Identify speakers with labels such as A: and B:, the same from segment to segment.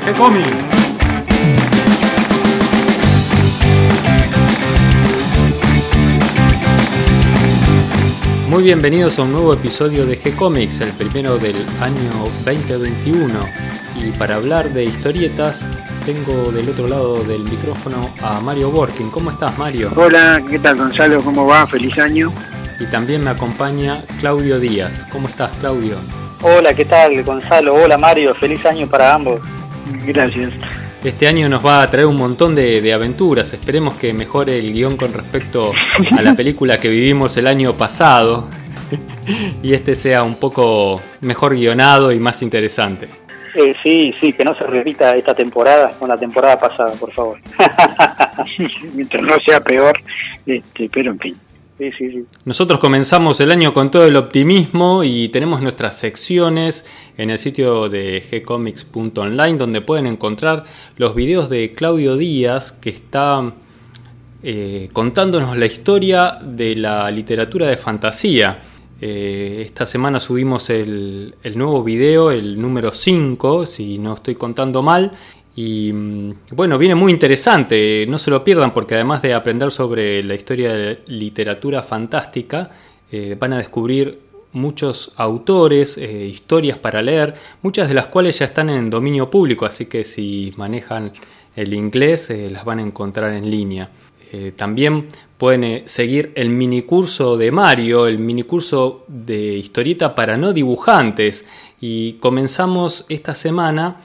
A: de G-Comics. Muy bienvenidos a un nuevo episodio de G-Comics, el primero del año 2021. Y para hablar de historietas, tengo del otro lado del micrófono a Mario Working. ¿Cómo estás, Mario?
B: Hola, ¿qué tal, Gonzalo? ¿Cómo va? Feliz año.
A: Y también me acompaña Claudio Díaz. ¿Cómo estás, Claudio?
C: Hola, ¿qué tal, Gonzalo? Hola, Mario. Feliz año para ambos.
B: Gracias.
A: Este año nos va a traer un montón de, aventuras. Esperemos que mejore el guion con respecto a la película que vivimos el año pasado. y este sea un poco mejor guionado y más interesante.
C: Eh, sí, sí, que no se repita esta temporada con la temporada pasada, por favor.
B: Mientras no sea peor, este, pero en fin.
A: Nosotros comenzamos el año con todo el optimismo y tenemos nuestras secciones en el sitio de gcomics.online donde pueden encontrar los videos de Claudio Díaz que está eh, contándonos la historia de la literatura de fantasía. Eh, esta semana subimos el, el nuevo video, el número 5, si no estoy contando mal, y mm, bueno, viene muy interesante, no se lo pierdan porque además de aprender sobre la historia de literatura fantástica, eh, van a descubrir muchos autores, eh, historias para leer, muchas de las cuales ya están en dominio público, así que si manejan el inglés eh, las van a encontrar en línea. también pueden seguir el minicurso de Mario, el minicurso de historieta para no dibujantes, y comenzamos esta semana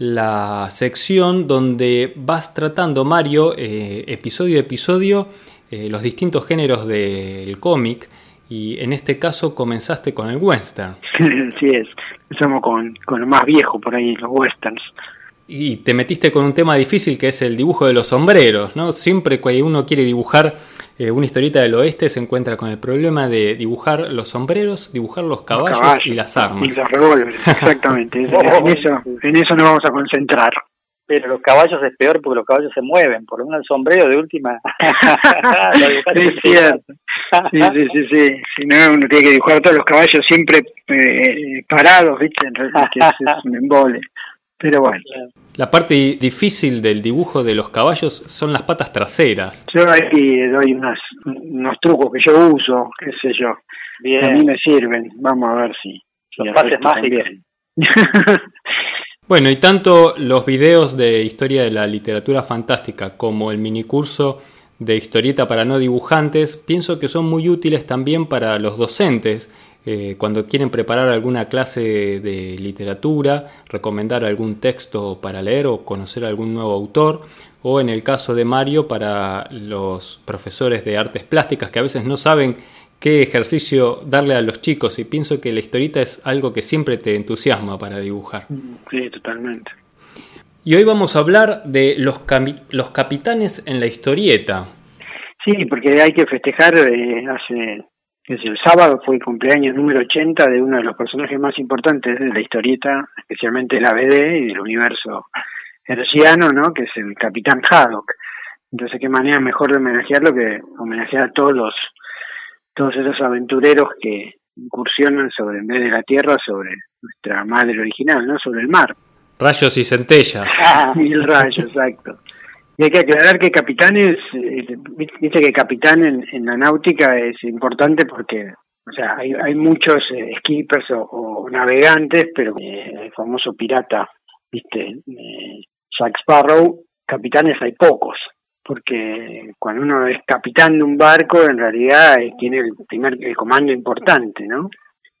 A: la sección donde vas tratando, Mario, eh, episodio a episodio, eh, los distintos géneros del cómic. Y en este caso comenzaste con el western.
B: Sí, es. Empezamos con, con lo más viejo por ahí, los westerns.
A: Y te metiste con un tema difícil que es el dibujo de los sombreros, ¿no? Siempre que uno quiere dibujar eh, una historieta del oeste se encuentra con el problema de dibujar los sombreros, dibujar los caballos, y las armas.
B: Y los revólveres, exactamente. en, eso, en eso nos vamos a concentrar.
C: Pero los caballos es peor porque los caballos se mueven, por lo menos el sombrero de última.
B: es cierto. Sí, sí, sí, sí. Si no, uno tiene que dibujar todos los caballos siempre eh, parados, ¿viste? En realidad es un embole. Pero bueno.
A: La parte difícil del dibujo de los caballos son las patas traseras.
B: Yo ahí doy unos, unos trucos que yo uso, qué sé yo. Bien. A mí me sirven. Vamos a ver si.
C: Los pases más bien.
A: bueno, y tanto los videos de historia de la literatura fantástica como el minicurso de historieta para no dibujantes, pienso que son muy útiles también para los docentes eh, cuando quieren preparar alguna clase de literatura, recomendar algún texto para leer o conocer algún nuevo autor, o en el caso de Mario para los profesores de artes plásticas que a veces no saben qué ejercicio darle a los chicos y pienso que la historieta es algo que siempre te entusiasma para dibujar.
B: Sí, totalmente.
A: Y hoy vamos a hablar de los, los capitanes en la historieta.
B: Sí, porque hay que festejar eh, hace el sábado fue el cumpleaños número 80 de uno de los personajes más importantes de la historieta, especialmente la BD y del universo herciano, ¿no? Que es el Capitán Haddock. Entonces, qué manera mejor de homenajearlo que homenajear a todos los todos esos aventureros que incursionan sobre en vez de la tierra sobre nuestra madre original, ¿no? Sobre el mar.
A: Rayos y centellas.
B: Ah, mil rayos, exacto. Y hay que aclarar que capitán es, eh, viste que capitán en, la náutica es importante porque, o sea, hay, hay muchos eh, skippers o, navegantes, pero eh, el famoso pirata, viste, Jack Sparrow, capitanes hay pocos, porque cuando uno es capitán de un barco, en realidad tiene el primer el comando importante, ¿no?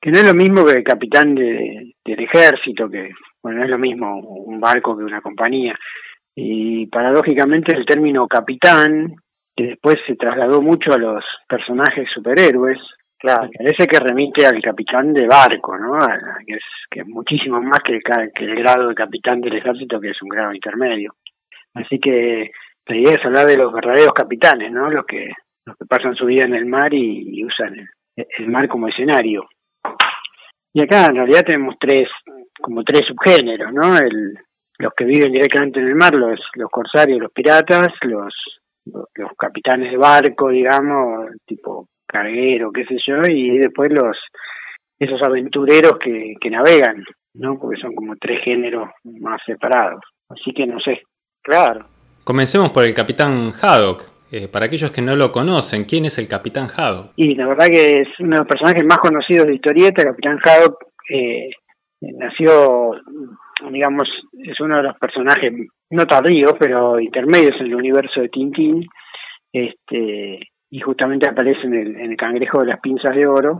B: Que no es lo mismo que el capitán de, del ejército, que, bueno, no es lo mismo un barco que una compañía y paradójicamente el término capitán, que después se trasladó mucho a los personajes superhéroes, claro. parece que remite al capitán de barco, ¿no? que, es, que es muchísimo más que el, que el grado de capitán del ejército, que es un grado intermedio. Así que la idea es hablar de los verdaderos capitanes, ¿no? Los que, los que pasan su vida en el mar y, usan el, el, mar como escenario. Y acá en realidad tenemos tres, como tres subgéneros, ¿no? El, los que viven directamente en el mar, los, los corsarios, los piratas, los, los, capitanes de barco, digamos, tipo carguero, qué sé yo, y después los esos aventureros que, que navegan, ¿no? Porque son como tres géneros más separados. Así que no sé.
C: Claro.
A: Comencemos por el Capitán Haddock. Eh, para aquellos que no lo conocen, ¿quién es el Capitán Haddock?
B: Y la verdad que es uno de los personajes más conocidos de historieta. El Capitán Haddock eh, nació, digamos, es uno de los personajes no tardíos, pero intermedios en el universo de Tintín. Este, y justamente aparece en el, en el Cangrejo de las Pinzas de Oro,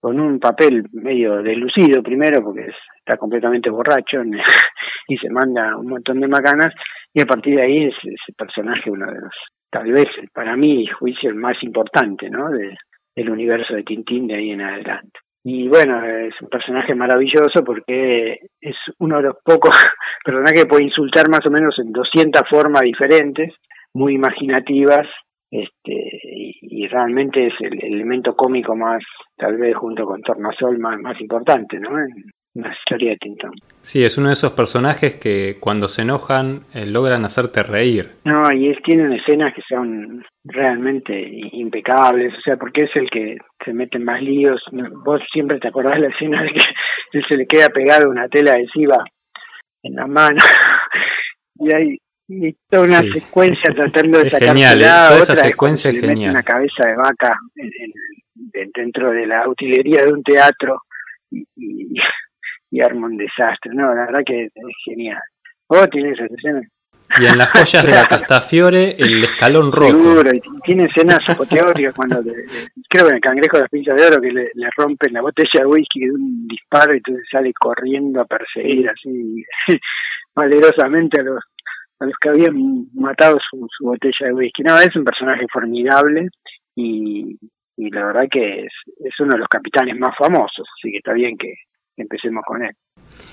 B: con un papel medio deslucido primero, porque está completamente borracho y se manda un montón de macanas, y a partir de ahí es ese personaje uno de los, tal vez para mí, juicio el más importante, ¿no? De, del universo de Tintín de ahí en adelante. Y bueno, es un personaje maravilloso porque es uno de los pocos personajes que puede insultar más o menos en 200 formas diferentes, muy imaginativas, este, y, realmente es el elemento cómico más, tal vez junto con Tornasol, más, más importante, ¿no? En la historia de Tintón.
A: Sí, es uno de esos personajes que cuando se enojan eh, logran hacerte reír.
B: No, y es, tienen escenas que son realmente impecables, o sea, porque es el que se mete en más líos. Vos siempre te acordás de la escena de que él se le queda pegado una tela adhesiva en la mano y hay y toda una secuencia tratando de sacar
A: genial,
B: ¿eh?
A: toda esa secuencia es genial.
B: una cabeza de vaca dentro de la utilería de un teatro y, y, arma un desastre. No, la verdad que es genial. ¿Vos tienes esa escena?
A: Y en las joyas de la Castafiore, el escalón roto.
B: Seguro, y tiene escenas apoteóticas cuando, creo que en el cangrejo de las pinzas de oro, que le, le, rompen la botella de whisky de un disparo y entonces sale corriendo a perseguir así valerosamente a los a los que habían matado su, su botella de whisky. No, es un personaje formidable y, y la verdad que es, es uno de los capitanes más famosos, así que está bien que empecemos con él.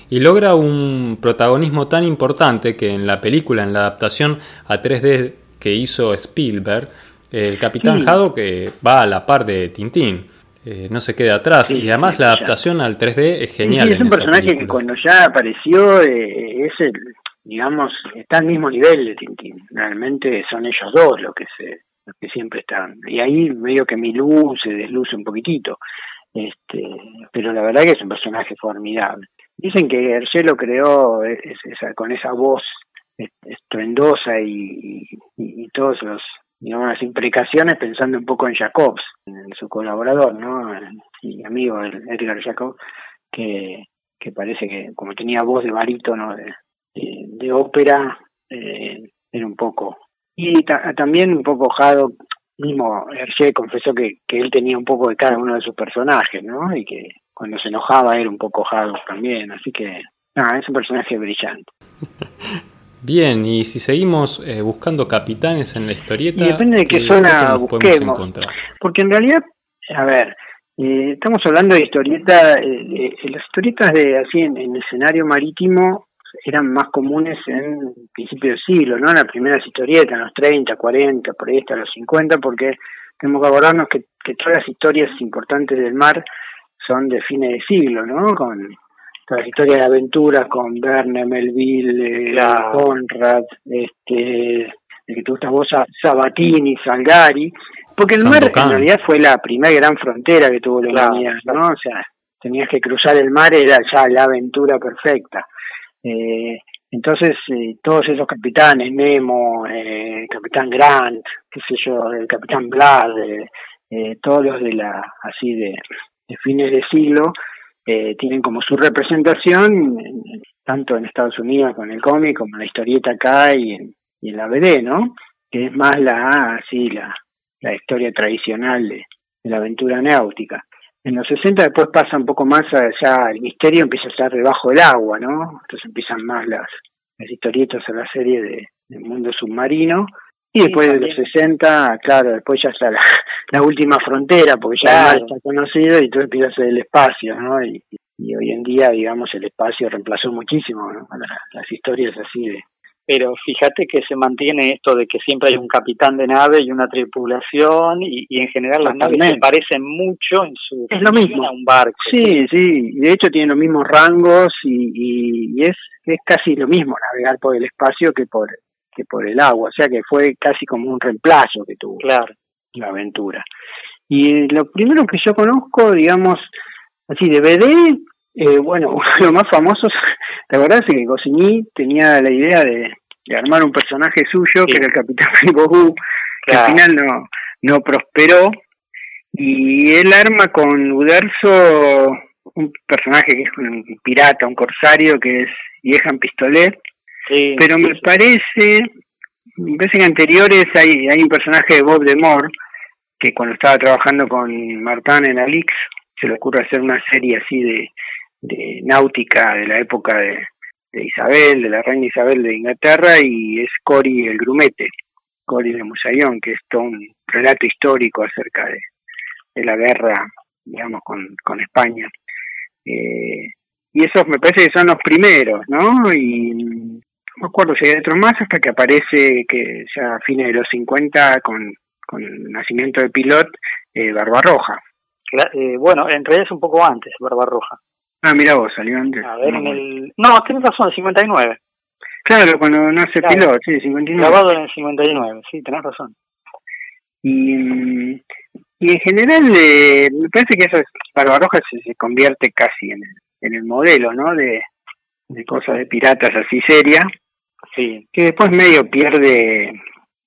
A: Y logra un protagonismo tan importante que en la película, en la adaptación a 3D que hizo Spielberg, el Capitán
B: Sí.
A: Haddock que va a la par de Tintín. eh, no se queda atrás.
B: Sí,
A: y además la
B: ya.
A: adaptación al 3D es genial.
B: sí, es
A: en
B: un
A: esa
B: personaje que cuando ya apareció eh, es el, digamos, está al mismo nivel de Tintín. Realmente son ellos dos los que se los que siempre están. Y ahí medio que mi luz se desluce un poquitito. Este, pero la verdad que es un personaje formidable. Dicen que Hergé lo creó esa- con esa voz est- estruendosa y, y, todos los digamos las imprecaciones pensando un poco en Jacobs, en su colaborador, ¿no? Y amigo Edgar Jacobs, que, que parece que como tenía voz de barítono de, de, ópera, eh, era un poco. Y ta- también un poco Haddock, mismo Hergé confesó que, que él tenía un poco de cada uno de sus personajes, ¿no? Y que cuando se enojaba era un poco Haddock también, así que, nada, es un personaje brillante.
A: Bien, y si seguimos eh, buscando capitanes en la historieta,
B: Y depende de qué
A: ¿qué-
B: zona busquemos. Porque en realidad, a ver, eh, estamos hablando de historieta, eh, las historietas de así en, en escenario marítimo eran más comunes en principio del siglo, ¿no? Las primeras historietas, en los 30, 40, por ahí hasta los 50, porque tenemos que acordarnos que, que todas las historias importantes del mar son de fines de siglo, ¿no? Con todas las historias de aventuras con Verne, Melville, eh,
C: Claro.
B: Conrad, este, el que te gusta vos, Sa- Sabatini, Salgari, porque el mar en realidad fue la primera gran frontera que tuvo la
C: Claro,
B: humanidad, ¿no? O sea, tenías que cruzar el mar, era ya la aventura perfecta. Eh, entonces, eh, todos esos capitanes, Nemo, eh, Capitán Grant, qué sé yo, el Capitán Blood, eh, eh, todos los de la, así de, fines de siglo, tienen como su representación en- tanto en Estados Unidos con el cómic como en la historieta acá y en, y en la BD, ¿no? Que es más la, así, la, la historia tradicional de, de la aventura náutica. En los 60 después pasa un poco más allá, el misterio empieza a estar debajo del agua, ¿no? Entonces empiezan más las, las historietas a la serie de, mundo submarino. Y
C: Sí,
B: después de los
C: también.
B: 60, claro, después ya está la, la última frontera, porque ya
C: Claro.
B: está conocido y todo empieza a ser el espacio, ¿no? Y, y hoy en día, digamos, el espacio reemplazó muchísimo ¿no? a la- las historias así de...
C: Pero fíjate que se mantiene esto de que siempre hay un capitán de nave y una tripulación y, y en general las naves se parecen mucho en su
B: Es lo mismo.
C: a un barco.
B: Sí, sí, y de hecho tiene los mismos rangos y, y, y es, es casi lo mismo navegar por el espacio que por, que por el agua, o sea que fue casi como un reemplazo que tuvo
C: Claro.
B: la aventura. Y lo primero que yo conozco, digamos, así de BD, eh, bueno, los más famosos ¿Te acordás que Goscinny tenía la idea de, armar un personaje suyo, que era el Capitán Hu, que al final no, no prosperó, y él arma con Uderzo un personaje que es un pirata, un corsario, que es Yehan Pistolet, pero me parece, me parece que anteriores hay, hay un personaje de Bob de Moore, que cuando estaba trabajando con Martin en Alix, se le ocurre hacer una serie así de, de náutica de la época de, Isabel, de la reina Isabel de Inglaterra, y es Cori el grumete, Cori de Musayón, que es todo un relato histórico acerca de, de la guerra, digamos, con, con España. Eh, y esos me parece que son los primeros, ¿no? Y no me acuerdo si hay otros más hasta que aparece que ya a fines de los 50 con, con el nacimiento de Pilot, eh, Barbarroja.
C: Eh, bueno, en realidad es un poco antes, Barbarroja.
B: Ah, mira vos, salió antes.
C: A ver, en el... No, tienes razón, 59.
B: Claro, cuando nace Pilot, sí, 59.
C: Grabado en el 59, sí, tenés razón.
B: Y, y en general, eh, me parece que eso es, Barbarroja se, se convierte casi en el, en el modelo, ¿no? De, de cosas de piratas así seria.
C: Sí.
B: Que después medio pierde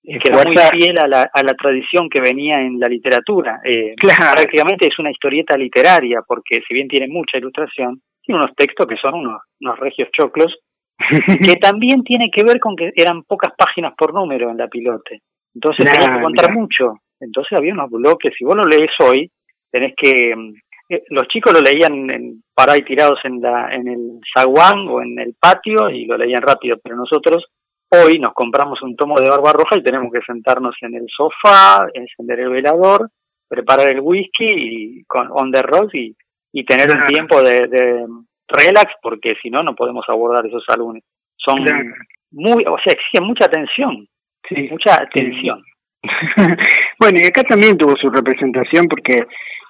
C: que era muy fiel a la, a la tradición que venía en la literatura. Eh, Prácticamente es una historieta literaria, porque si bien tiene mucha ilustración, tiene unos textos que son unos, unos regios choclos, que también tiene que ver con que eran pocas páginas por número en la pilote. Entonces tenías que contar mucho. Entonces había unos bloques, si vos lo lees hoy, tenés que... Eh, los chicos lo leían en, para ahí tirados en, la, en el zaguán o en el patio y lo leían rápido, pero nosotros Hoy nos compramos un tomo de barba roja y tenemos que sentarnos en el sofá, encender el velador, preparar el whisky y con on the road y, y tener un tiempo de, de, relax porque si no no podemos abordar esos álbumes. Son muy, o sea, exigen mucha atención, sí. mucha atención.
B: bueno, y acá también tuvo su representación porque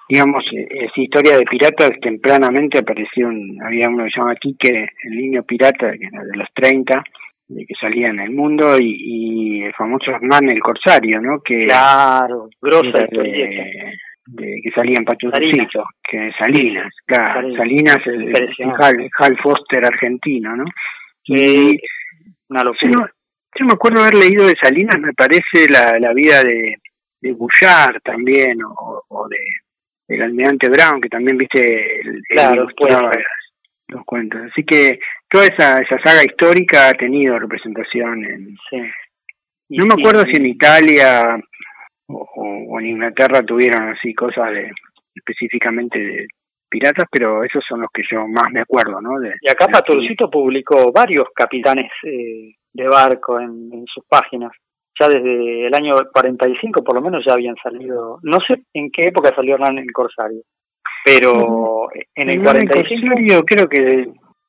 B: digamos, esa historia de piratas tempranamente apareció, había uno que se llama Quique, el niño pirata, que era de los 30, de que salía en el mundo y, y el famoso Hernán el Corsario, ¿no? Que
C: claro, grosa
B: de, de, que salía en Pachucito, que Salinas, claro, Salinas, el, Hal, Foster argentino, ¿no?
C: Y una locura.
B: Yo, me acuerdo haber leído de Salinas, me parece la, la vida de, de Bouchard también, o, o de del almirante Brown, que también viste el,
C: claro,
B: los cuentos. Así que toda esa, esa saga histórica ha tenido representación en... no me acuerdo si en Italia o, en Inglaterra tuvieron así cosas de específicamente de piratas, pero esos son los que yo más me acuerdo, ¿no? De,
C: y acá Paturcito publicó varios capitanes eh, de barco en, en sus páginas. Ya desde el año 45 por lo menos ya habían salido, no sé en qué época salió Hernán el Corsario, pero en el 45
B: creo que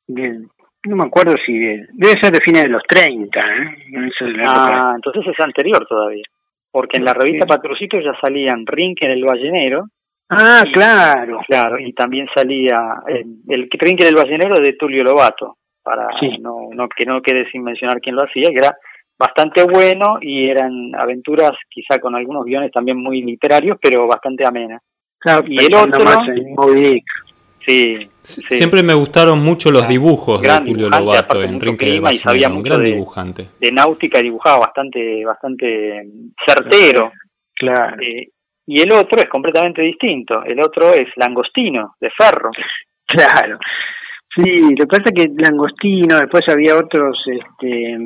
B: no me acuerdo si debe ser de fines de los 30, ¿eh?
C: ah, entonces es anterior todavía, porque en la revista Patrucito ya salían Rinken el ballenero.
B: Ah, claro.
C: Claro, y también salía el, el Rinken el ballenero de Tulio Lobato, para no, no que no quede sin mencionar quién lo hacía, que era bastante bueno y eran aventuras quizá con algunos guiones también muy literarios, pero bastante amenas
B: y el otro,
C: sí,
A: Siempre me gustaron mucho los dibujos de Julio Lobato, Enrique
C: y sabía
A: un gran dibujante.
C: De náutica dibujaba bastante, bastante certero.
B: Claro.
C: Eh, y el otro es completamente distinto. El otro es Langostino, de Ferro.
B: Claro. Sí, lo que pasa es que Langostino, después había otros, este,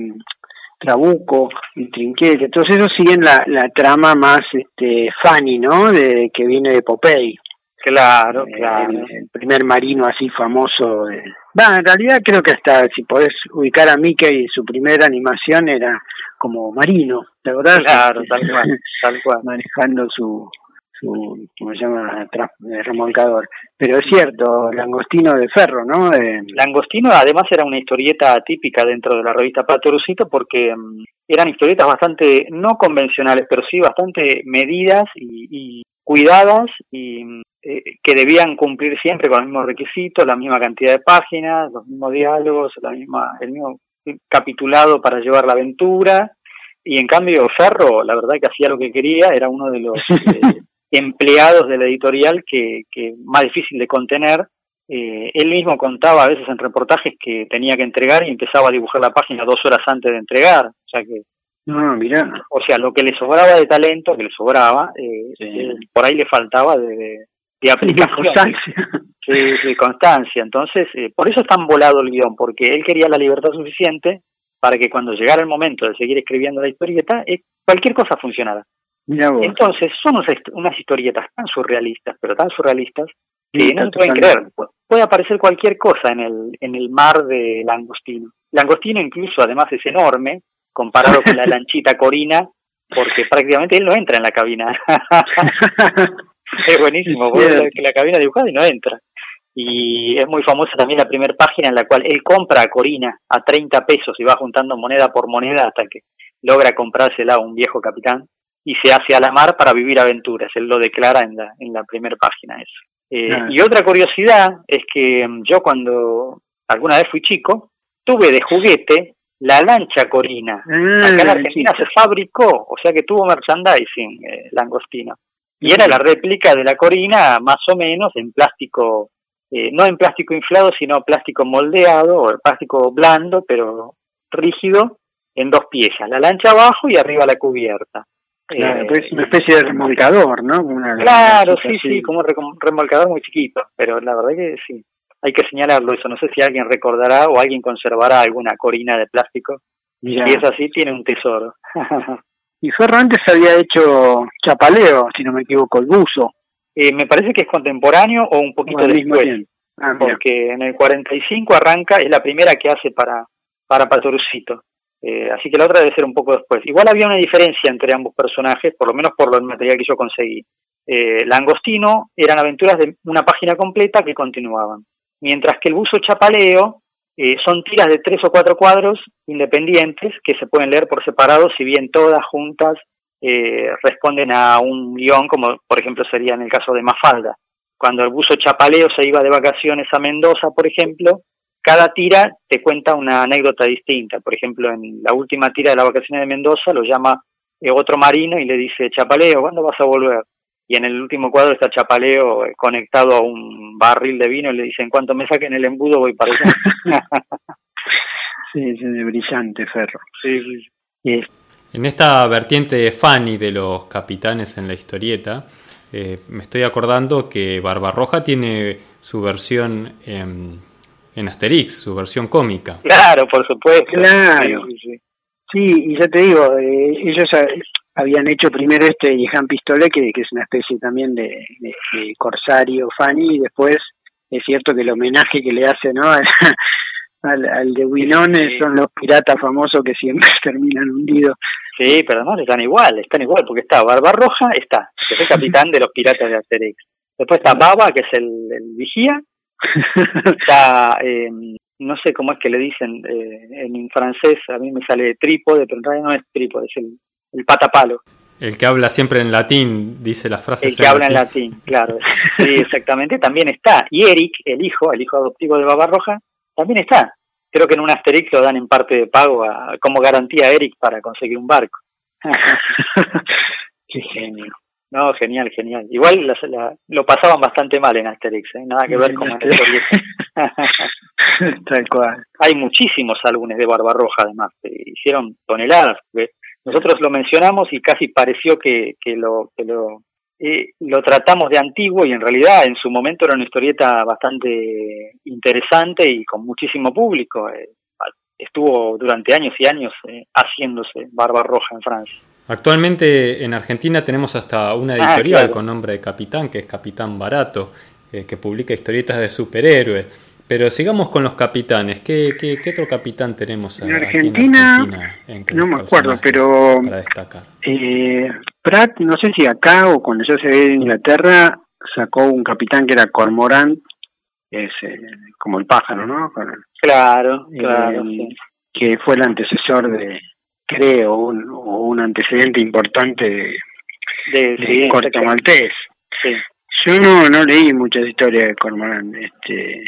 B: Trabuco y Trinquete, todos esos siguen la, la trama más este funny, ¿no? De que viene de Popeye.
C: Claro, eh, claro.
B: El, primer marino así famoso. De... en realidad creo que hasta si podés ubicar a Mickey, su primera animación era como marino, ¿de verdad?
C: Claro, tal cual, tal cual.
B: Manejando su, su, ¿cómo se llama? Eh, remolcador. Pero es cierto, Langostino de Ferro, ¿no?
C: Langostino además era una historieta típica dentro de la revista Patorucito porque mm, eran historietas bastante, no convencionales, pero sí bastante medidas y, cuidadas y mm, eh, que debían cumplir siempre con los mismos requisitos, la misma cantidad de páginas, los mismos diálogos, la misma, el mismo capitulado para llevar la aventura. Y en cambio Ferro, la verdad que hacía lo que quería, era uno de los eh, empleados de la editorial que, que más difícil de contener eh, él mismo contaba a veces en reportajes que tenía que entregar y empezaba a dibujar la página dos horas antes de entregar. O sea que.
B: No, mira.
C: O sea, lo que le sobraba de talento, que le sobraba, eh, eh por ahí le faltaba de, de, aplicación.
B: constancia.
C: Sí, constancia. Entonces, eh, por eso es tan volado el guion, porque él quería la libertad suficiente para que cuando llegara el momento de seguir escribiendo la historieta, eh, cualquier cosa funcionara. Entonces, son unas historietas tan surrealistas, pero tan surrealistas, que no se pueden creer. Puede aparecer cualquier cosa en el, en el mar de Langostino. Langostino incluso, además, es enorme, comparado con la lanchita Corina, porque prácticamente él no entra en la cabina. es buenísimo, que la cabina dibujada y no entra. Y es muy famosa también la primera página en la cual él compra a Corina a 30 pesos y va juntando moneda por moneda hasta que logra comprársela a un viejo capitán y se hace a la mar para vivir aventuras. Él lo declara en la, en la primera página eso. Eh, y otra curiosidad es que mm, yo cuando alguna vez fui chico, tuve de juguete la lancha Corina. Ah, Acá en Argentina se fabricó, o sea que tuvo merchandising eh, langostino. Y era la réplica de la Corina más o menos en plástico, eh, no en plástico inflado, sino plástico moldeado o plástico blando, pero rígido, en dos piezas, la lancha abajo y arriba la cubierta.
B: Claro, es una especie de remolcador, ¿no?
C: claro, sí, sí, como un remolcador muy chiquito, pero la verdad que sí, hay que señalarlo eso. No sé si alguien recordará o alguien conservará alguna corina de plástico. Si es así, tiene un tesoro.
B: y Ferro antes había hecho chapaleo, si no me equivoco, el buzo.
C: Eh, me parece que es contemporáneo o un poquito después. Ah, porque en el 45 arranca, es la primera que hace para, para Patorcito. Eh, así que la otra debe ser un poco después. Igual había una diferencia entre ambos personajes, por lo menos por el material que yo conseguí. Eh, Langostino eran aventuras de una página completa que continuaban, mientras que el buzo chapaleo eh, son tiras de tres o cuatro cuadros independientes que se pueden leer por separado, si bien todas juntas eh, responden a un guion, como por ejemplo sería en el caso de Mafalda. Cuando el buzo chapaleo se iba de vacaciones a Mendoza, por ejemplo, cada tira te cuenta una anécdota distinta. Por ejemplo, en la última tira de la vacaciones de Mendoza lo llama eh, otro marino y le dice, Chapaleo, ¿cuándo vas a volver? Y en el último cuadro está Chapaleo eh, conectado a un barril de vino y le dice, en cuanto me saquen el embudo voy para allá.
B: sí, es brillante, Ferro.
C: Sí, sí.
A: En esta vertiente Fanny de los capitanes en la historieta, eh, me estoy acordando que Barbarroja tiene su versión en Asterix, su versión cómica.
C: Claro, por supuesto.
B: Claro. Sí, y ya te digo, eh, ellos habían hecho primero este Jehan Pistolet, que, es una especie también de, corsario Fanny, y después es cierto que el homenaje que le hace ¿no? al, de Winones son los piratas famosos que siempre terminan hundidos.
C: Sí, pero no, están igual, están igual, porque está Barbarroja, está, que es el capitán de los piratas de Asterix. Después está Baba, que es el vigía, está, eh, no sé cómo es que le dicen eh, en francés, a mí me sale trípode, pero en realidad no es trípode, es el, el patapalo.
A: El que habla siempre en latín, dice las frases.
C: El que habla en latín, claro. Sí, exactamente, también está. Y Eric, el hijo, el hijo adoptivo de Roja también está. Creo que en un Asterix lo dan en parte de pago a, como garantía a Eric para conseguir un barco.
B: Qué genio.
C: No, genial, genial. Igual lo pasaban bastante mal en Asterix, ¿eh? nada que ver con
B: Tal cual.
C: Hay muchísimos álbumes de Barbarroja, además, hicieron toneladas. Nosotros lo mencionamos y casi pareció que, que lo, que lo, eh, lo tratamos de antiguo y en realidad en su momento era una historieta bastante interesante y con muchísimo público. Eh, estuvo durante años y años eh, haciéndose Barbarroja en Francia.
A: Actualmente en Argentina tenemos hasta una ah, editorial con nombre de Capitán, que es Capitán Barato, eh, que publica historietas de superhéroes. Pero sigamos con los capitanes. ¿Qué, qué, otro capitán tenemos
B: en Argentina? no me acuerdo, pero
A: para destacar.
B: Eh, Pratt, no sé si acá o cuando yo se ve en Inglaterra, sacó un capitán que era Cormorant, es eh, como el pájaro, ¿no?
C: Claro, claro.
B: Que fue el antecesor de, creo, un, un antecedente importante de, de, Corto Maltés. Yo no, no leí muchas historias de Cormorán, este,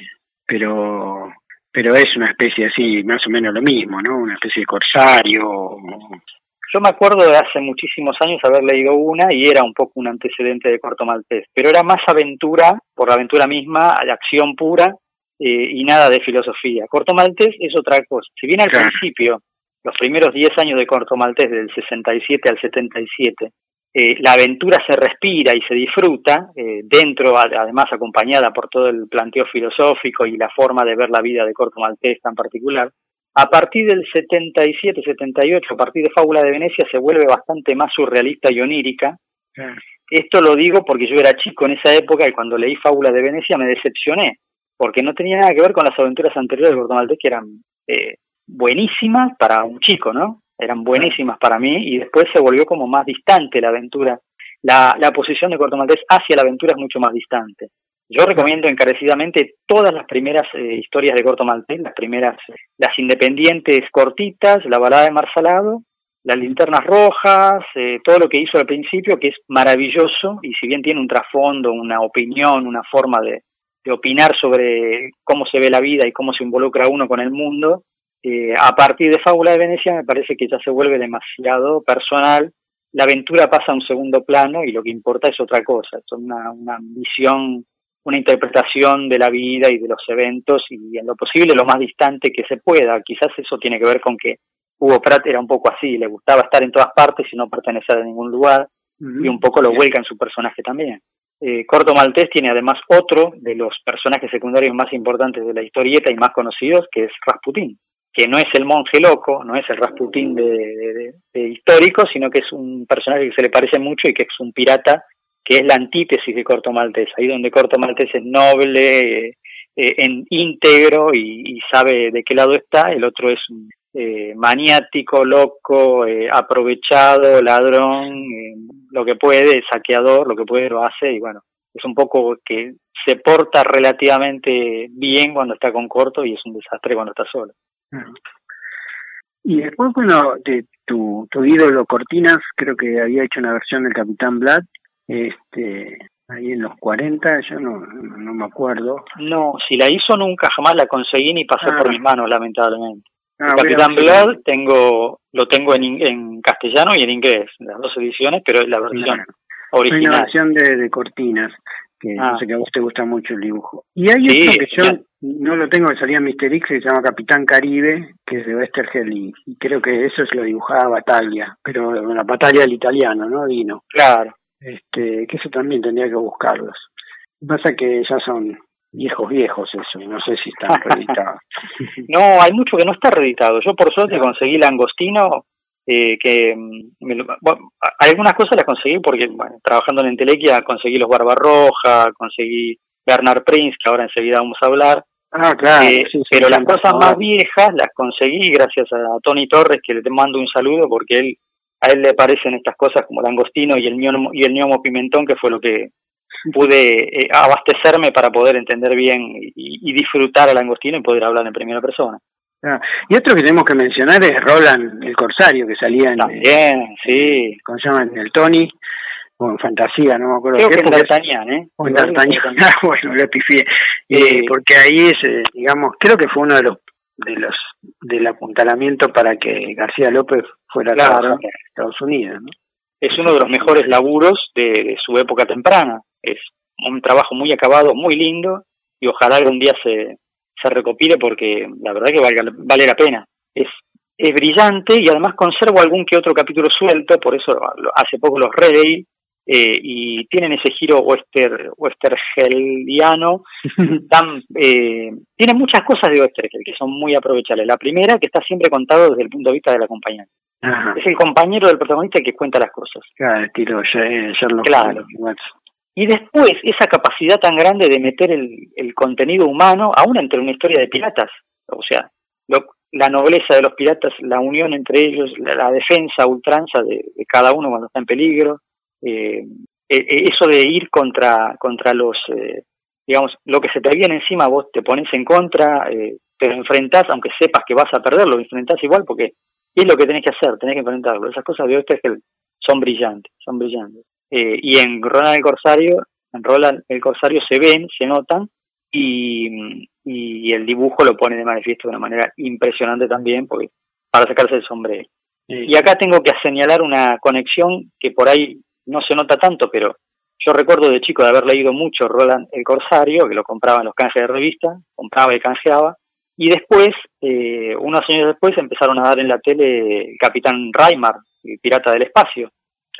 B: pero pero es una especie así, más o menos lo mismo, ¿no? Una especie de corsario.
C: Yo me acuerdo de hace muchísimos años haber leído una y era un poco un antecedente de Corto Maltés, pero era más aventura, por la aventura misma, de acción pura eh, y nada de filosofía. Corto Maltés es otra cosa. Si bien al principio, los primeros 10 años de Corto Maltés, del 67 al 77, eh, la aventura se respira y se disfruta, eh, dentro, además acompañada por todo el planteo filosófico y la forma de ver la vida de Corto Maltés tan particular, a partir del 77, 78, a partir de Fábula de Venecia, se vuelve bastante más surrealista y onírica. Esto lo digo porque yo era chico en esa época y cuando leí Fábula de Venecia me decepcioné, porque no tenía nada que ver con las aventuras anteriores de Corto Maltés, que eran eh, buenísimas para un chico, ¿no? eran buenísimas para mí y después se volvió como más distante la aventura. La, la posición de Corto Maltés hacia la aventura es mucho más distante. Yo recomiendo encarecidamente todas las primeras eh, historias de Corto Maltés, las primeras, las independientes cortitas, la balada de Marsalado, las linternas rojas, eh, todo lo que hizo al principio, que es maravilloso, y si bien tiene un trasfondo, una opinión, una forma de, de opinar sobre cómo se ve la vida y cómo se involucra uno con el mundo, eh, a partir de Fábula de Venecia me parece que ya se vuelve demasiado personal, la aventura pasa a un segundo plano y lo que importa es otra cosa, es una, una visión, una interpretación de la vida y de los eventos y en lo posible lo más distante que se pueda. Quizás eso tiene que ver con que Hugo Pratt era un poco así, le gustaba estar en todas partes y no pertenecer a ningún lugar. Y un poco lo vuelca en su personaje también. Eh, Corto Maltés tiene además otro de los personajes secundarios más importantes de la historieta y más conocidos, que es Rasputín que no es el monje loco, no es el Rasputín de, histórico, sino que es un personaje que se le parece mucho y que es un pirata, que es la antítesis de Corto Maltés, ahí donde Corto Maltés es noble, eh, en íntegro y, sabe de qué lado está, el otro es eh, maniático, loco, eh, aprovechado, ladrón, lo que puede, saqueador, lo que puede lo hace y bueno, es un poco que se porta relativamente bien cuando está con Corto y es un desastre cuando está solo.
B: Y después, bueno, de tu, tu ídolo Cortinas, creo que había hecho una versión del Capitán Black, este, ahí en los 40, yo no, no me acuerdo.
C: No, si la hizo nunca, jamás la conseguí ni pasó por ah. mis manos, lamentablemente. el ah, Capitán Blood tengo, lo tengo en, en castellano y en inglés, las dos ediciones, pero es la versión original.
B: Hay una versión de, de Cortinas, que ah. sé que a vos te gusta mucho el dibujo. Y hay otro que yo no lo tengo, que salía en Mister X, que se llama Capitán Caribe, que es de Westergel, y, creo que eso es lo dibujaba Batalla, pero la Batalla del italiano, ¿no? Dino.
C: Claro.
B: Este, que eso también tendría que buscarlos. Pasa que ya son viejos viejos eso, no sé si están reeditados.
C: no, hay mucho que no está reeditado. Yo por suerte conseguí Langostino, eh, que mm, algunas cosas las conseguí porque bueno, trabajando en Entelequia conseguí los Barbarroja, conseguí Bernard Prince, que ahora enseguida vamos a hablar,
B: Ah, claro.
C: Eh, pero las cosas más viejas las conseguí gracias a Tony Torres, que le mando un saludo porque él a él le parecen estas cosas como el angostino y el ñomo, y el ñomo pimentón, que fue lo que pude eh, abastecerme para poder entender bien y, disfrutar al angostino y poder hablar en primera persona.
B: Ah, y otro que tenemos que mencionar es Roland el Corsario, que salía en...
C: También, sí.
B: ¿Cómo se llama? En el Tony o en fantasía, no me acuerdo.
C: Creo que en D'Artagnan, ¿eh?
B: O en D'Artagnan, ah, bueno, le pifié. Eh, porque ahí es, eh, digamos, creo que fue uno de los de los del apuntalamiento para que García López fuera a Estados Unidos, ¿no?
C: Es uno de los mejores laburos de, su época temprana. Es un trabajo muy acabado, muy lindo, y ojalá algún día se, se recopile porque la verdad que valga, vale la pena. Es, es brillante y además conservo algún que otro capítulo suelto, por eso hace poco los releí eh, y tienen ese giro wester, westergeliano, dan, eh, tienen muchas cosas de Westergel que son muy aprovechables. La primera, que está siempre contado desde el punto de vista del acompañante. Es el compañero del protagonista que cuenta las cosas.
B: Claro, Sherlock
C: Claro. Y después, esa capacidad tan grande de meter el, el contenido humano, aún entre una historia de piratas. O sea, la nobleza de los piratas, la unión entre ellos, la, defensa, ultranza de, cada uno cuando está en peligro, eh, e, e, eso de ir contra, contra los, eh, digamos, lo que se te viene encima, vos te pones en contra, eh, te enfrentás, aunque sepas que vas a perder, lo enfrentás igual porque es lo que tenés que hacer, tenés que enfrentarlo. Esas cosas de que son brillantes, son brillantes. Eh, y en Roland el Corsario, en Roland el Corsario se ven, se notan, y, y el dibujo lo pone de manifiesto de una manera impresionante también, porque para sacarse el sombrero. Y acá tengo que señalar una conexión que por ahí no se nota tanto, pero yo recuerdo de chico de haber leído mucho Roland el Corsario, que lo compraba en los canjes de revista, compraba y canjeaba, y después, eh, unos años después, empezaron a dar en la tele el Capitán Raimar, el pirata del espacio.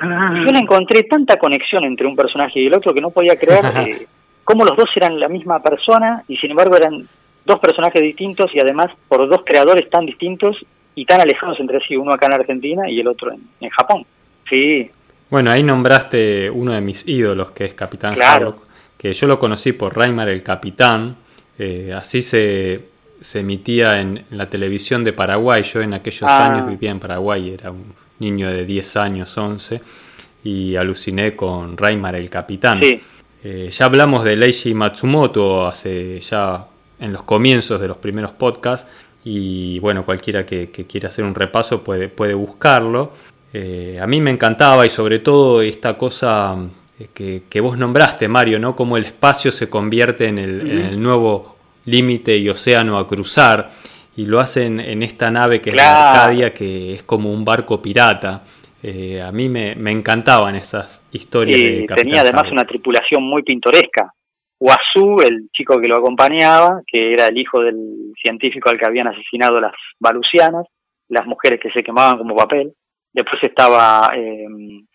C: Ah. Yo le encontré tanta conexión entre un personaje y el otro que no podía creer eh, cómo los dos eran la misma persona y sin embargo eran dos personajes distintos y además por dos creadores tan distintos y tan alejados entre sí, uno acá en Argentina y el otro en, Japón. Sí.
A: Bueno, ahí nombraste uno de mis ídolos, que es Capitán claro. que yo lo conocí por Raimar el Capitán, eh, así se, se emitía en, la televisión de Paraguay, yo en aquellos ah. años vivía en Paraguay, era un niño de 10 años, 11, y aluciné con Raimar el Capitán. Eh, ya hablamos de Leiji Matsumoto hace ya en los comienzos de los primeros podcasts, y bueno, cualquiera que, quiera hacer un repaso puede, puede buscarlo. Eh, a mí me encantaba y sobre todo esta cosa eh, que, vos nombraste, Mario, ¿no? Cómo el espacio se convierte en el, nuevo límite y océano a cruzar y lo hacen en esta nave que es la Arcadia, que es como un barco pirata. Eh, a mí me, encantaban esas historias.
C: Y tenía además una tripulación muy pintoresca. Wasu, el chico que lo acompañaba, que era el hijo del científico al que habían asesinado las balucianas, las mujeres que se quemaban como papel. Después estaba, eh,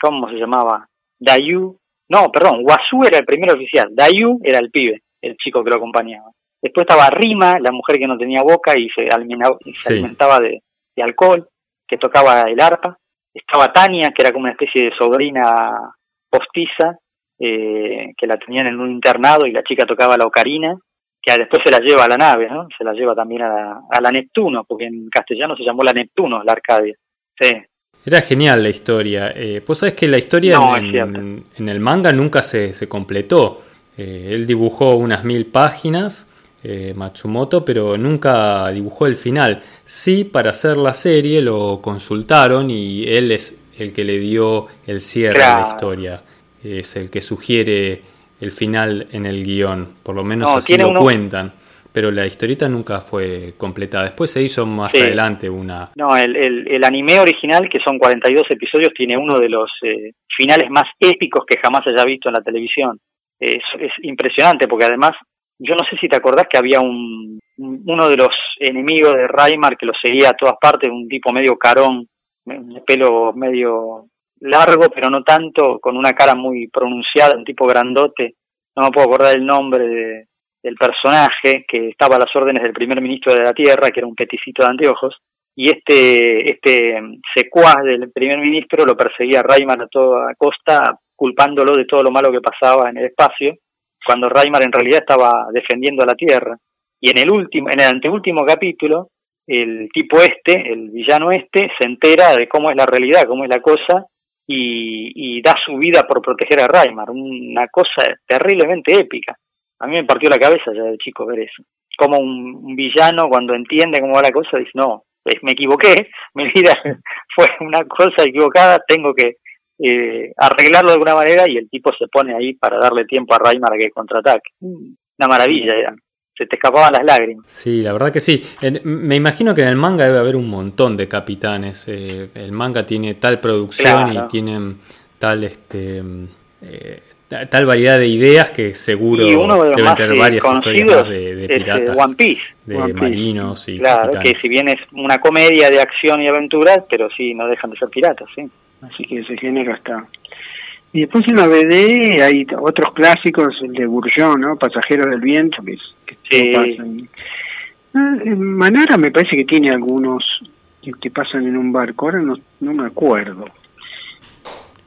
C: ¿cómo se llamaba? Dayu. No, perdón, Wasu era el primer oficial. Dayu era el pibe, el chico que lo acompañaba. Después estaba Rima, la mujer que no tenía boca y se alimentaba, de, de, alcohol, que tocaba el arpa. Estaba Tania, que era como una especie de sobrina postiza, eh, que la tenían en un internado y la chica tocaba la ocarina, que después se la lleva a la nave, ¿no? Se la lleva también a la, Neptuno, porque en castellano se llamó la Neptuno, la Arcadia. Sí.
A: Era genial la historia. Eh, pues sabes que la historia en, el manga nunca se, se completó. Eh, él dibujó unas mil páginas, eh, Matsumoto, pero nunca dibujó el final. Sí, para hacer la serie lo consultaron y él es el que le dio el cierre a la historia es el que sugiere el final en el guion, por lo menos así lo cuentan. Pero la historieta nunca fue completada. Después se hizo más adelante una...
C: No, el, el, anime original, que son 42 episodios, tiene uno de los eh, finales más épicos que jamás haya visto en la televisión. Es, es impresionante porque además, yo no sé si te acordás que había un, uno de los enemigos de Raimar que lo seguía a todas partes, un tipo medio carón, un pelo medio largo, pero no tanto, con una cara muy pronunciada, un tipo grandote, no me puedo acordar el nombre del personaje, que estaba a las órdenes del primer ministro de la Tierra, que era un peticito de anteojos, y este, este secuaz del primer ministro lo perseguía a a toda costa, culpándolo de todo lo malo que pasaba en el espacio, cuando Raimar en realidad estaba defendiendo a la Tierra. Y en el último, en el anteúltimo capítulo, el tipo este, el villano este, se entera de cómo es la realidad, cómo es la cosa, y, da su vida por proteger a Raimar, una cosa terriblemente épica. A mí me partió la cabeza ya de chico ver eso. Como un, villano cuando entiende cómo va la cosa dice, no, me equivoqué, mi vida fue una cosa equivocada, tengo que eh, arreglarlo de alguna manera y el tipo se pone ahí para darle tiempo a Raimar a que contraataque. Una maravilla era se te escapaban las lágrimas.
A: Sí, la verdad que sí. me imagino que en el manga debe haber un montón de capitanes. Eh, el manga tiene tal producción y tienen tal este eh, tal variedad de ideas que seguro deben tener
C: eh,
A: varias historias de, piratas,
C: One Piece,
A: de marinos y
C: claro, que si bien es una comedia de acción y aventuras, pero sí no dejan de ser piratas, sí.
B: Así que ese género está y después en la BD hay otros clásicos, el de Bourgeon, ¿no? Pasajeros del Viento, que, que pasan. Ah, Manara me parece que tiene algunos que, pasan en un barco, ahora no, no me acuerdo.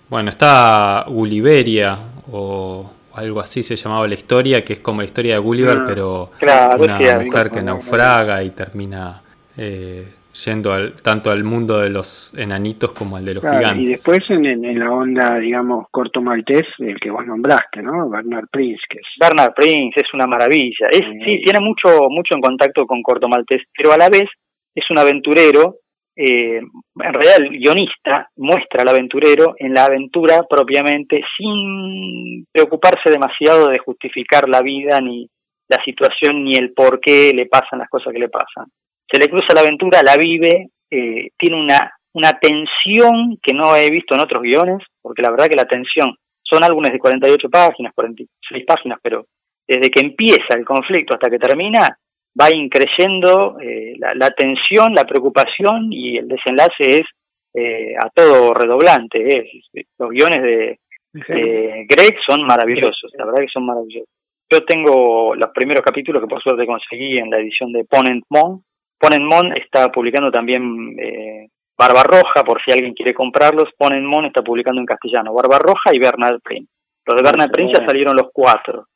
A: Bueno, está Gulliveria o algo así se llamaba la historia, que es como la historia de Gulliver, ah, pero una mujer que naufraga y termina eh, yendo al, tanto al mundo de los enanitos como al de los gigantes.
B: Y después en, la onda, digamos, corto maltés, el que vos nombraste, ¿no? Bernard Prince. Que es...
C: Bernard Prince es una maravilla. Es, sí. tiene mucho, mucho en contacto con corto maltés, pero a la vez es un aventurero. Eh, en realidad el guionista muestra al aventurero en la aventura propiamente sin preocuparse demasiado de justificar la vida ni la situación ni el por qué le pasan las cosas que le pasan se le cruza la aventura, la vive, eh, tiene una una tensión que no he visto en otros guiones, porque la verdad que la tensión son álbumes de 48 páginas, 46 páginas, pero desde que empieza el conflicto hasta que termina, va increyendo eh, la, tensión, la preocupación y el desenlace es eh, a todo redoblante. Los guiones de, Greg son maravillosos, la verdad que son maravillosos. Yo tengo los primeros capítulos que por suerte conseguí en la edición de Ponent Mon. Ponent Mon está publicando también eh, Barbarroja, por si alguien quiere comprarlos. Ponent Mon está publicando en castellano Barbarroja y Bernard Prince. Los de Bernard Prince ya salieron los cuatro.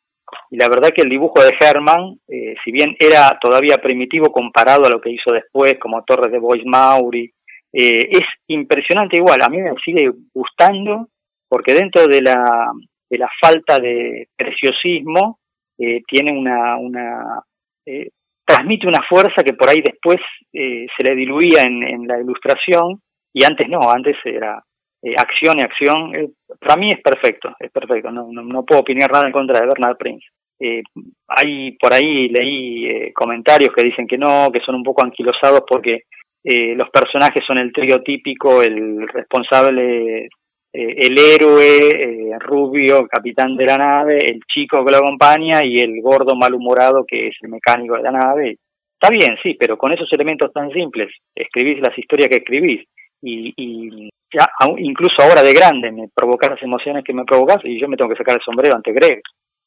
C: Y la verdad que el dibujo de Herman, eh, si bien era todavía primitivo comparado a lo que hizo después, como Torres de Bois Mauri, eh, es impresionante igual. A mí me sigue gustando porque dentro de la, de la falta de preciosismo eh, tiene una, una transmite una fuerza que por ahí después se le diluía en, en la ilustración y antes no, antes era eh, acción y acción, eh, para mí es perfecto, es perfecto, no, no, puedo opinar nada en contra de Bernard Prince. Eh, hay por ahí leí eh, comentarios que dicen que no, que son un poco anquilosados porque los personajes son el trío típico, el responsable, el héroe, rubio, capitán de la nave, el chico que lo acompaña y el gordo malhumorado que es el mecánico de la nave. Está bien, sí, pero con esos elementos tan simples, escribís las historias que escribís y, y incluso ahora de grande, me provocas las emociones que me provocas y yo me tengo que sacar el sombrero ante Greg.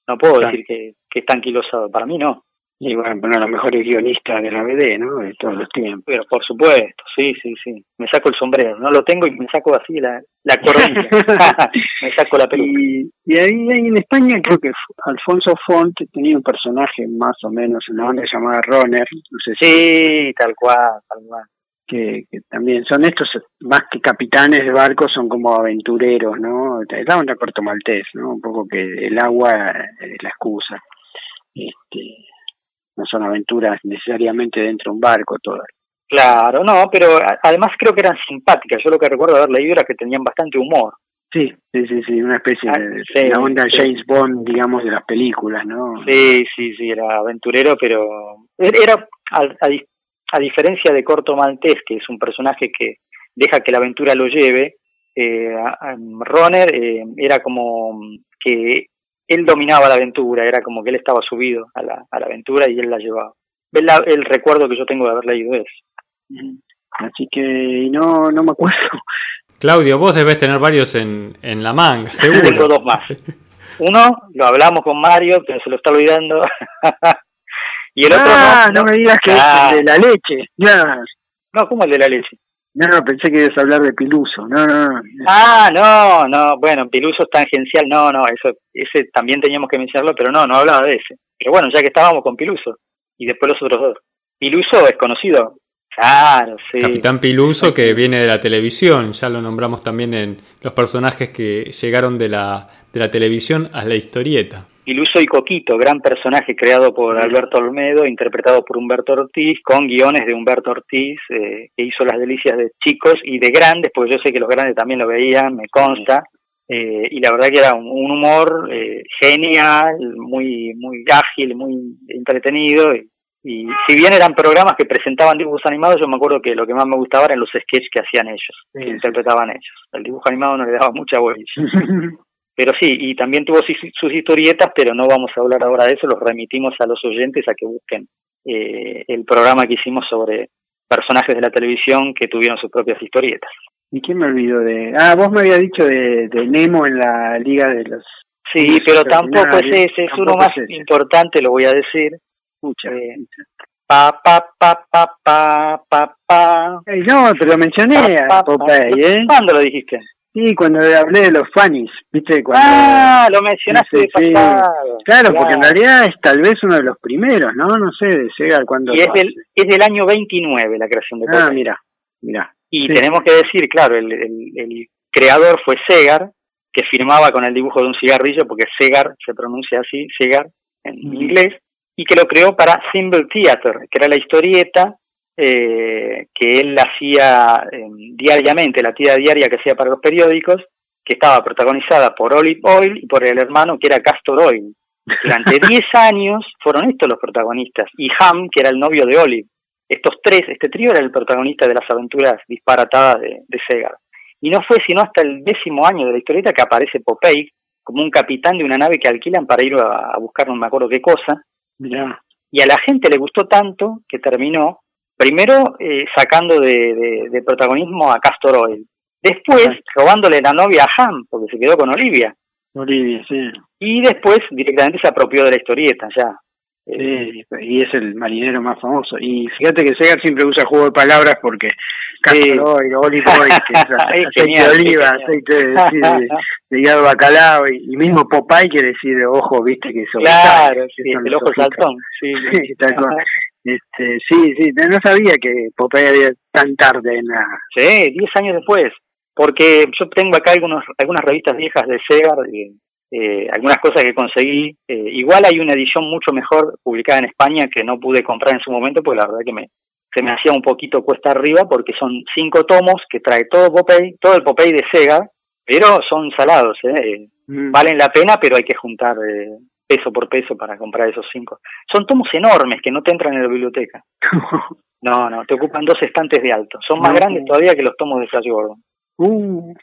C: No puedo decir que, que está anquilosado, para mí no.
B: Y bueno, uno de los mejores guionistas de la BD, ¿no? De todos los tiempos.
C: Pero por supuesto, sí, sí, sí. Me saco el sombrero, no lo tengo y me saco así la, la coronilla. me saco la peluca.
B: Y, y ahí, en España creo que Alfonso Font tenía un personaje más o menos en la onda llamada Runner. No sé
C: si... Sí, tal cual, tal cual
B: que, también son estos, más que capitanes de barcos, son como aventureros, ¿no? La onda corto maltés, ¿no? Un poco que el agua es la excusa. Este, no son aventuras necesariamente dentro de un barco todas.
C: Claro, no, pero además creo que eran simpáticas. Yo lo que recuerdo haber leído era que tenían bastante humor.
B: Sí, sí, sí, sí, una especie ah, de la onda James Bond, digamos, de las películas, ¿no?
C: Sí, sí, sí, era aventurero, pero era a, a, a diferencia de Corto Maltés, que es un personaje que deja que la aventura lo lleve, eh, Roner eh, era como que él dominaba la aventura, era como que él estaba subido a la, a la aventura y él la llevaba. Es el recuerdo que yo tengo de haber leído eso.
B: Así que no, no me acuerdo.
A: Claudio, vos debes tener varios en, en la manga, seguro.
C: Tengo dos más. Uno, lo hablamos con Mario, pero se lo está olvidando.
B: Y el otro ah, no, me digas que es el de la leche. Ya.
C: No, ¿cómo el de la leche?
B: No, no, pensé que ibas a hablar de Piluso. No, no, no.
C: Ah, no, no. Bueno, Piluso es tangencial. No, no, eso, ese también teníamos que mencionarlo, pero no, no hablaba de ese. Pero bueno, ya que estábamos con Piluso. Y después los otros dos. Piluso es conocido. Claro, sí.
A: Capitán Piluso, que viene de la televisión. Ya lo nombramos también en los personajes que llegaron de la, de la televisión a la historieta.
C: Iluso y Coquito, gran personaje creado por Alberto Olmedo, interpretado por Humberto Ortiz, con guiones de Humberto Ortiz, eh, que hizo las delicias de chicos y de grandes, porque yo sé que los grandes también lo veían, me consta, eh, y la verdad que era un, humor eh, genial, muy, muy ágil, muy entretenido, y, si bien eran programas que presentaban dibujos animados, yo me acuerdo que lo que más me gustaba eran los sketches que hacían ellos, que interpretaban ellos. El dibujo animado no le daba mucha bolilla. Pero sí, y también tuvo sus historietas, pero no vamos a hablar ahora de eso, los remitimos a los oyentes a que busquen eh, el programa que hicimos sobre personajes de la televisión que tuvieron sus propias historietas.
B: ¿Y quién me olvidó de...? Ah, vos me habías dicho de, Nemo en la Liga de los...
C: Sí, pero tampoco es ese, es uno más importante, lo voy a decir.
B: Escucha, eh,
C: Pa, pa, pa, pa, pa, pa, pa.
B: no, te lo mencioné a Popeye, ¿eh?
C: ¿Cuándo lo dijiste?
B: Sí, cuando hablé de los Fannies, ¿viste?
C: ah, lo mencionaste de pasado.
B: Claro, porque en realidad es tal vez uno de los primeros, ¿no? No sé, de Segar cuando.
C: Y es del, es del año 29 la creación de
B: Ah, mira, mira.
C: Y tenemos que decir, claro, el, el, creador fue Segar, que firmaba con el dibujo de un cigarrillo, porque Segar se pronuncia así, Segar, en inglés, y que lo creó para Symbol Theater, que era la historieta eh, que él hacía em, diariamente, la tira diaria que hacía para los periódicos, que estaba protagonizada por Olive Oil y por el hermano que era Castor Oil. Durante 10 años fueron estos los protagonistas, y Ham, que era el novio de Olive. estos tres, este trío era el protagonista de las aventuras disparatadas de, de Segar. Y no fue sino hasta el décimo año de la historieta que aparece Popeye como un capitán de una nave que alquilan para ir a, buscar no me acuerdo qué cosa. Y a la gente le gustó tanto que terminó primero eh, sacando de, de, protagonismo a Castor Oil. Después robándole la novia a Ham, porque se quedó con Olivia.
B: Olivia, sí.
C: Y después directamente se apropió de la historieta, ya.
B: Sí, y es el marinero más famoso. Y fíjate que Segar siempre usa juego de palabras porque Castor Oil, olive oil, que aceite de oliva, aceite de, de, hígado bacalao, y, mismo Popeye quiere decir ojo, viste que eso.
C: Claro, sí, el ojo saltón. Sí,
B: sí, Este, sí, sí, no sabía que Popeye había tan tarde en la...
C: Sí, diez años después, porque yo tengo acá algunos, algunas revistas viejas de Segar, eh, algunas cosas que conseguí. Eh, igual hay una edición mucho mejor publicada en España que no pude comprar en su momento, porque la verdad que me, se me hacía un poquito cuesta arriba, porque son cinco tomos que trae todo Popeye, todo el Popeye de Sega, pero son salados, ¿eh? Mm. valen la pena, pero hay que juntar eh, peso por peso para comprar esos cinco. Son tomos enormes que no te entran en la biblioteca. no, no, te ocupan dos estantes de alto. Son más grandes todavía que los tomos de Flash Gordon.
A: Uh,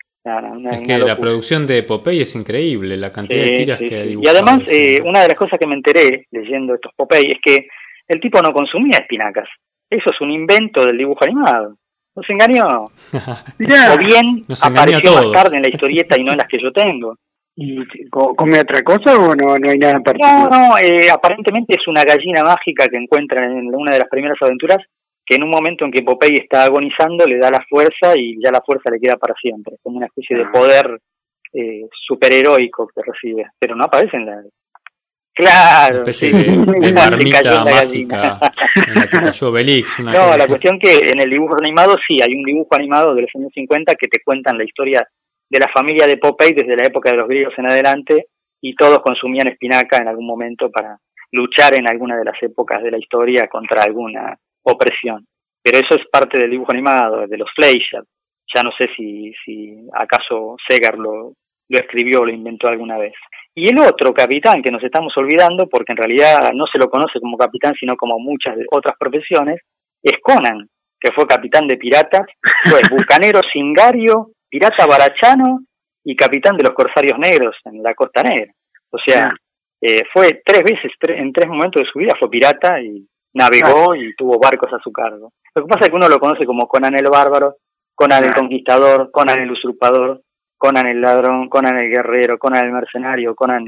A: es que la producción de Popeye es increíble, la cantidad de tiras que hay
C: Y además, eh, una de las cosas que me enteré leyendo estos Popeye es que el tipo no consumía espinacas. Eso es un invento del dibujo animado. Nos engañó. o bien apareció más tarde en la historieta y no en las que yo tengo.
B: ¿Y come otra cosa o no, no hay nada en
C: particular? No, no, eh, aparentemente es una gallina mágica que encuentran en una de las primeras aventuras que en un momento en que Popeye está agonizando le da la fuerza y ya la fuerza le queda para siempre, como una especie de ah. poder eh, superheroico que recibe, pero no aparece en la... Claro,
A: una especie de, marmita mágica en la que cayó Belix.
C: no, la cuestión que en el dibujo animado sí, hay un dibujo animado de los años 50 que te cuentan la historia de la familia de Popeye desde la época de los griegos en adelante y todos consumían espinaca en algún momento para luchar en alguna de las épocas de la historia contra alguna opresión. Pero eso es parte del dibujo animado, de los Fleischer. Ya no sé si, si acaso Segar lo, lo escribió o lo inventó alguna vez. Y el otro capitán que nos estamos olvidando, porque en realidad no se lo conoce como capitán, sino como muchas otras profesiones, es Conan, que fue capitán de piratas, fue bucanero singario, pirata barachano y capitán de los corsarios negros en la Costa Negra. O sea, eh, fue tres veces, en tres momentos de su vida fue pirata y navegó y tuvo barcos a su cargo. Lo que pasa es que uno lo conoce como Conan el bárbaro, Conan el conquistador, Conan el usurpador, Conan el ladrón, Conan el guerrero, Conan el mercenario, Conan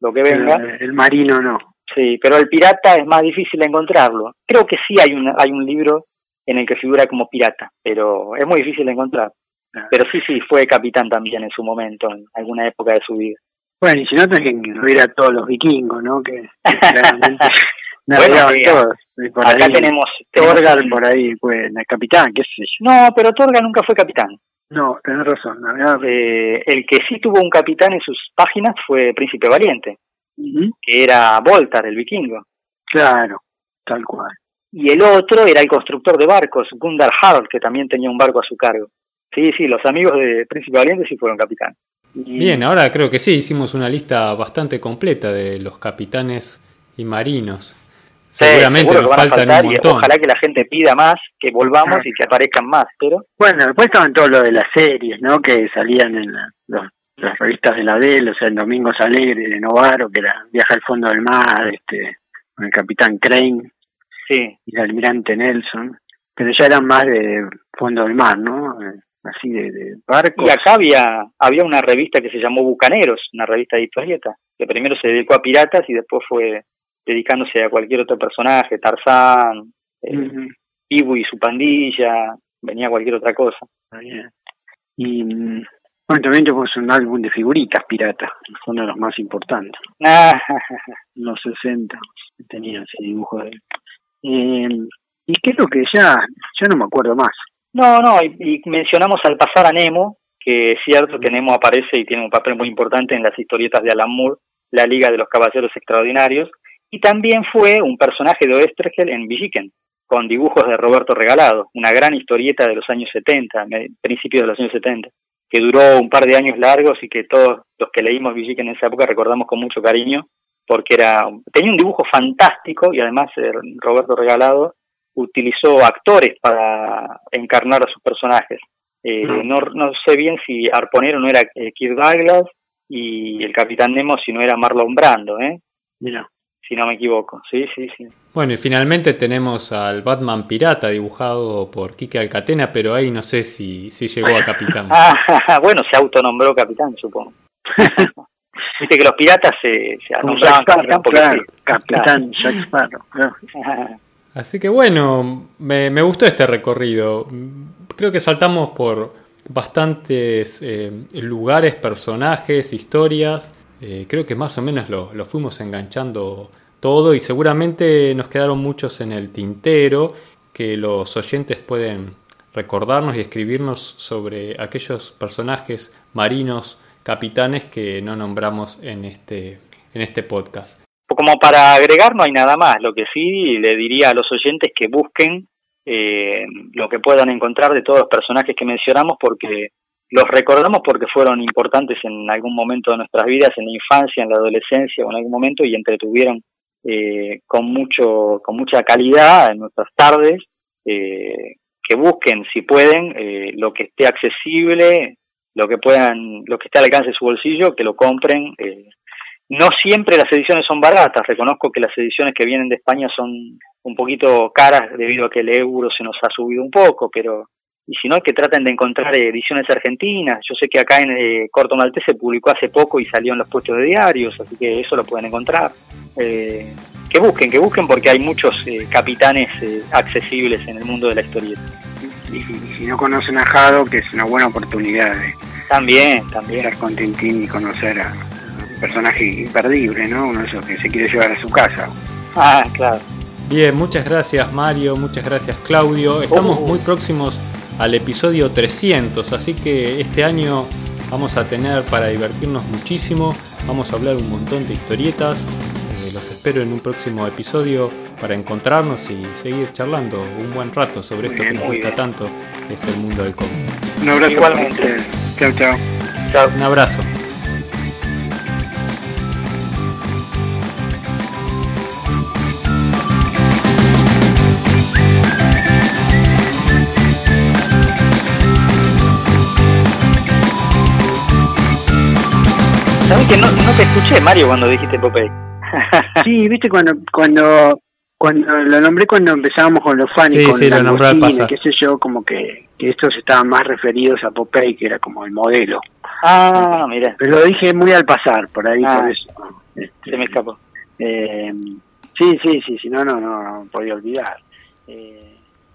C: lo que venga.
B: El, marino no.
C: Sí, pero el pirata es más difícil de encontrarlo. Creo que sí hay un, hay un libro en el que figura como pirata, pero es muy difícil de encontrar. Pero sí, sí, fue capitán también en su momento, en alguna época de su vida.
B: Bueno, y si no, tenés que incluir a todos los vikingos, ¿no? Que, claramente
C: bueno, todos. acá tenemos
B: Torgal por ahí, pues, el capitán, qué sé yo.
C: No, pero Torgal nunca fue capitán.
B: No, tenés razón.
C: Eh, el que sí tuvo un capitán en sus páginas fue Príncipe Valiente, que era Voltar, el vikingo.
B: Claro, tal cual.
C: Y el otro era el constructor de barcos, Gundar Harald, que también tenía un barco a su cargo. Sí, sí, los amigos de Príncipe Valiente sí fueron capitán.
A: Bien, ahora creo que sí, hicimos una lista bastante completa de los capitanes y marinos. Seguramente nos faltan un montón.
C: ojalá que la gente pida más, que volvamos y que aparezcan más, pero...
B: Bueno, después estaban todo lo de las series, ¿no? Que salían en las revistas de la DEL, o sea, en Domingos Alegres de Novaro, que era Viaja al fondo del mar, este, con el capitán Crane
C: sí.
B: y el almirante Nelson, pero ya eran más de fondo del mar, ¿no? Así de, de barcos.
C: Y acá había, había una revista que se llamó Bucaneros, una revista de historieta, que primero se dedicó a piratas y después fue dedicándose a cualquier otro personaje, Tarzán, eh, Ibu y su pandilla, venía cualquier otra cosa.
B: Y bueno, también tuvimos un álbum de figuritas piratas, fue uno de los más importantes.
C: Ah.
B: los 60 tenía ese dibujo de él. Eh, y creo que ya, ya no me acuerdo más.
C: No, no, y, mencionamos al pasar a Nemo, que es cierto que Nemo aparece y tiene un papel muy importante en las historietas de Alan Moore, la Liga de los Caballeros Extraordinarios, y también fue un personaje de Oestergel en Villiquen, con dibujos de Roberto Regalado, una gran historieta de los años 70, principios de los años 70, que duró un par de años largos y que todos los que leímos Villiquen en esa época recordamos con mucho cariño, porque era tenía un dibujo fantástico y además eh, Roberto Regalado utilizó actores para encarnar a sus personajes. Eh, no, no sé bien si Arponero no era eh, Kirk Douglas y el Capitán Nemo si no era Marlon Brando, ¿eh?
B: Mira.
C: Si no me equivoco, sí, sí, sí.
A: Bueno, y finalmente tenemos al Batman Pirata dibujado por Quique Alcatena, pero ahí no sé si, si llegó a Capitán.
C: ah, bueno, se autonombró Capitán, supongo. Viste que los piratas se, se nombraban Capitán
B: porque Capitán Jack Sparrow.
A: Así que bueno, me, gustó este recorrido. Creo que saltamos por bastantes eh, lugares, personajes, historias. Eh, creo que más o menos lo, lo, fuimos enganchando todo y seguramente nos quedaron muchos en el tintero que los oyentes pueden recordarnos y escribirnos sobre aquellos personajes marinos, capitanes que no nombramos en este, en este podcast.
C: Como para agregar no hay nada más, lo que sí le diría a los oyentes que busquen eh, lo que puedan encontrar de todos los personajes que mencionamos porque los recordamos porque fueron importantes en algún momento de nuestras vidas, en la infancia, en la adolescencia o en algún momento y entretuvieron eh, con mucho con mucha calidad en nuestras tardes eh, que busquen si pueden eh, lo que esté accesible lo que puedan lo que esté al alcance de su bolsillo que lo compren eh, no siempre las ediciones son baratas reconozco que las ediciones que vienen de España son un poquito caras debido a que el euro se nos ha subido un poco, pero y si no, que traten de encontrar ediciones argentinas. Yo sé que acá en eh, Corto Maltés se publicó hace poco y salió en los puestos de diarios, así que eso lo pueden encontrar. Eh, que busquen, que busquen porque hay muchos eh, capitanes eh, accesibles en el mundo de la historieta.
B: Y, si no conocen a Jado, que es una buena oportunidad de
C: también, también.
B: estar con Tintín y conocer a personaje imperdible, ¿no? Uno de esos que se quiere llevar a su casa.
C: Ah, claro.
A: Bien, muchas gracias Mario, muchas gracias Claudio. Estamos oh. muy próximos al episodio 300, así que este año vamos a tener para divertirnos muchísimo, vamos a hablar un montón de historietas. Eh, los espero en un próximo episodio para encontrarnos y seguir charlando un buen rato sobre esto que nos gusta tanto, que es el mundo del cómic.
B: Un abrazo. Igualmente. Chao, chao.
A: Chao. Un abrazo.
C: ¿Sabes que no, no te escuché, Mario, cuando dijiste Popeye?
B: sí, viste, cuando cuando cuando lo nombré cuando empezábamos con los fans
A: sí,
B: con
A: sí, lo nombré al pasar.
B: qué sé yo, como que, que estos estaban más referidos a Popeye, que era como el modelo.
C: Ah, mira.
B: Pero lo dije muy al pasar, por ahí,
C: Ah.
B: por eso. Este,
C: Se me escapó.
B: eh, sí, sí, sí, sí, no, no, no, no podía olvidar. Eh,